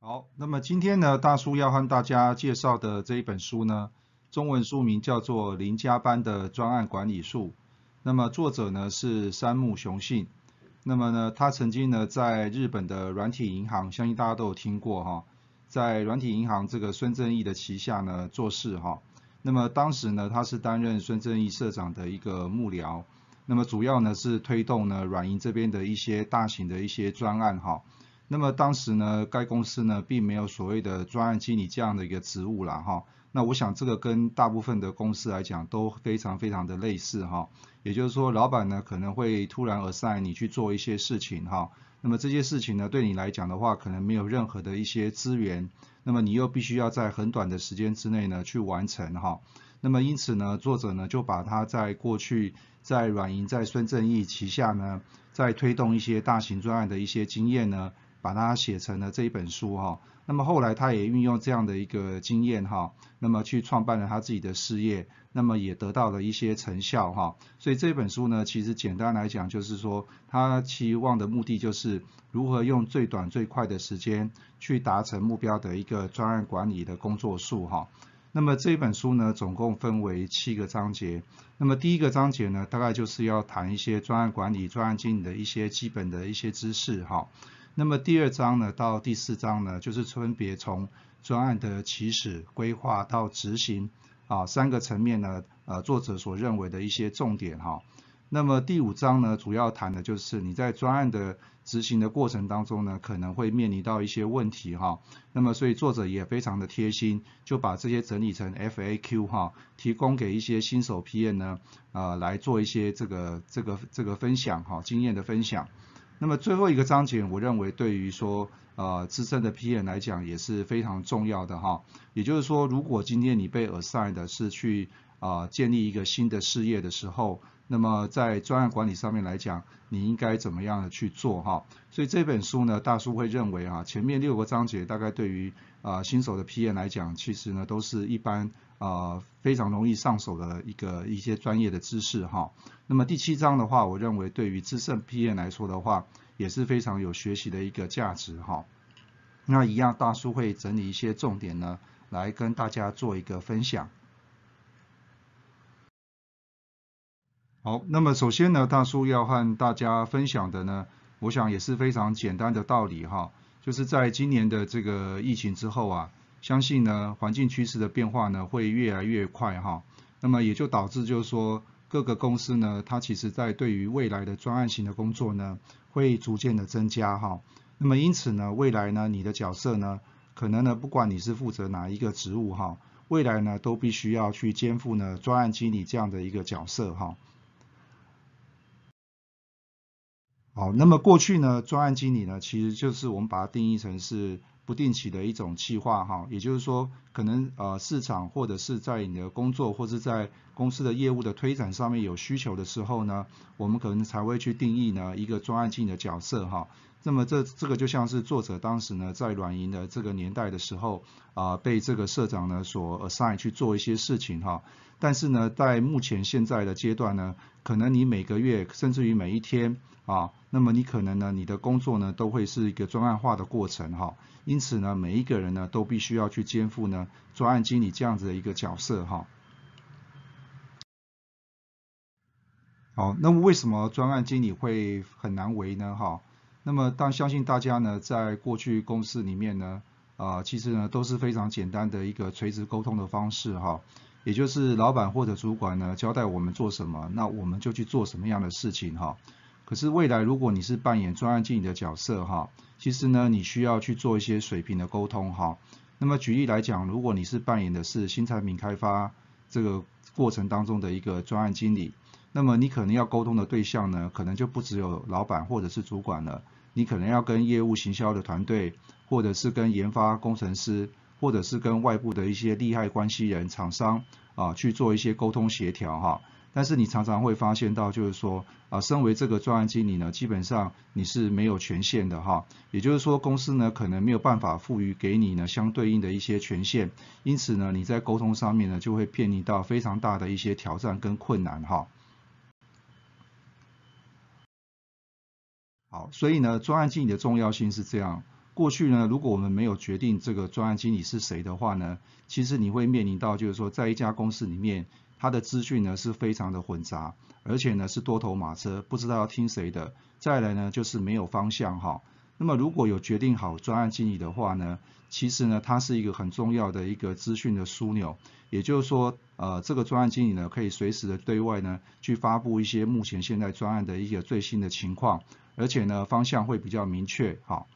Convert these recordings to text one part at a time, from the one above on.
好，那么今天呢，大叔要和大家介绍的这一本书呢，中文书名叫做《零加班的专案管理术》。那么作者呢是山木雄信。那么呢，他曾经呢在日本的软体银行，相信大家都有听过哈，在软体银行这个孙正义的旗下呢做事哈。那么当时呢，他是担任孙正义社长的一个幕僚。那么主要呢是推动呢软银这边的一些大型的一些专案哈。那么当时呢，该公司呢并没有所谓的专案经理这样的一个职务啦哈。那我想这个跟大部分的公司来讲都非常非常的类似哈。也就是说，老板呢可能会突然而塞你去做一些事情哈。那么这些事情呢对你来讲的话，可能没有任何的一些资源，那么你又必须要在很短的时间之内呢去完成哈。那么因此呢，作者呢就把他在过去在软银在孙正义旗下呢，在推动一些大型专案的一些经验呢。把它写成了这一本书哈，那么后来他也运用这样的一个经验哈，那么去创办了他自己的事业，那么也得到了一些成效哈，所以这本书呢，其实简单来讲就是说，他期望的目的就是如何用最短最快的时间去达成目标的一个专案管理的工作数哈。那么这本书呢，总共分为七个章节，那么第一个章节呢，大概就是要谈一些专案管理、专案经理的一些基本的一些知识哈。那么第二章呢，到第四章呢，就是分别从专案的起始、规划到执行啊三个层面呢，呃，作者所认为的一些重点哈。那么第五章呢，主要谈的就是你在专案的执行的过程当中呢，可能会面临到一些问题哈。那么所以作者也非常的贴心，就把这些整理成 FAQ 哈，提供给一些新手 PM 呢，呃，来做一些这个这个这个分享哈，经验的分享。那么最后一个章节，我认为对于说呃资深的 PM 来讲也是非常重要的哈。也就是说，如果今天你被 assign 的是去啊建立一个新的事业的时候，那么在专案管理上面来讲，你应该怎么样的去做哈？所以这本书呢，大叔会认为啊，前面六个章节大概对于啊新手的 PM 来讲，其实呢都是一般。啊，非常容易上手的一个一些专业的知识哈。那么第七章的话，我认为对于资深 PM 来说的话，也是非常有学习的一个价值哈。那一样，大叔会整理一些重点呢，来跟大家做一个分享。好，那么首先呢，大叔要和大家分享的呢，我想也是非常简单的道理哈，就是在今年的这个疫情之后啊。相信呢，环境趋势的变化呢会越来越快哈，那么也就导致就是说各个公司呢，它其实在对于未来的专案型的工作呢，会逐渐的增加哈。那么因此呢，未来呢，你的角色呢，可能呢，不管你是负责哪一个职务哈，未来呢，都必须要去肩负呢专案经理这样的一个角色哈。好，那么过去呢，专案经理呢，其实就是我们把它定义成是。不定期的一种计划哈，也就是说，可能呃市场或者是在你的工作或是在公司的业务的推展上面有需求的时候呢，我们可能才会去定义呢一个专案经理的角色哈。那么这这个就像是作者当时呢在软银的这个年代的时候啊，被这个社长呢所 assign 去做一些事情哈。但是呢，在目前现在的阶段呢，可能你每个月甚至于每一天啊，那么你可能呢你的工作呢都会是一个专案化的过程哈。因此呢，每一个人呢都必须要去肩负呢专案经理这样子的一个角色哈。好，那么为什么专案经理会很难为呢哈？那么但相信大家呢在过去公司里面呢，啊其实呢都是非常简单的一个垂直沟通的方式哈，也就是老板或者主管呢交代我们做什么，那我们就去做什么样的事情哈。可是未来如果你是扮演专案经理的角色哈，其实呢你需要去做一些水平的沟通哈。那么举例来讲，如果你是扮演的是新产品开发这个过程当中的一个专案经理，那么你可能要沟通的对象呢，可能就不只有老板或者是主管了，你可能要跟业务行销的团队或者是跟研发工程师，或者是跟外部的一些利害关系人、厂商啊去做一些沟通协调哈。但是你常常会发现到，就是说啊，身为这个专案经理呢，基本上你是没有权限的哈。也就是说，公司呢可能没有办法赋予给你呢相对应的一些权限，因此呢你在沟通上面呢就会面临到非常大的一些挑战跟困难哈。好，所以呢专案经理的重要性是这样。过去呢，如果我们没有决定这个专案经理是谁的话呢，其实你会面临到就是说在一家公司里面。它的资讯呢是非常的混杂，而且呢是多头马车，不知道要听谁的。再来呢就是没有方向哈。那么如果有决定好专案经理的话呢，其实呢它是一个很重要的一个资讯的枢纽。也就是说，呃这个专案经理呢可以随时的对外呢去发布一些目前现在专案的一个最新的情况，而且呢方向会比较明确哈。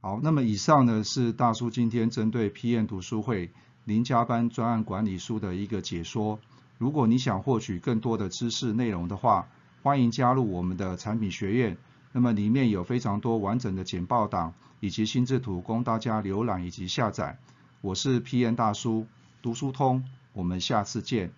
好，那么以上呢是大叔今天针对 PM 读书会零加班专案管理书的一个解说。如果你想获取更多的知识内容的话，欢迎加入我们的产品学院。那么里面有非常多完整的简报档以及心智图供大家浏览以及下载。我是 PM 大叔，读书通，我们下次见。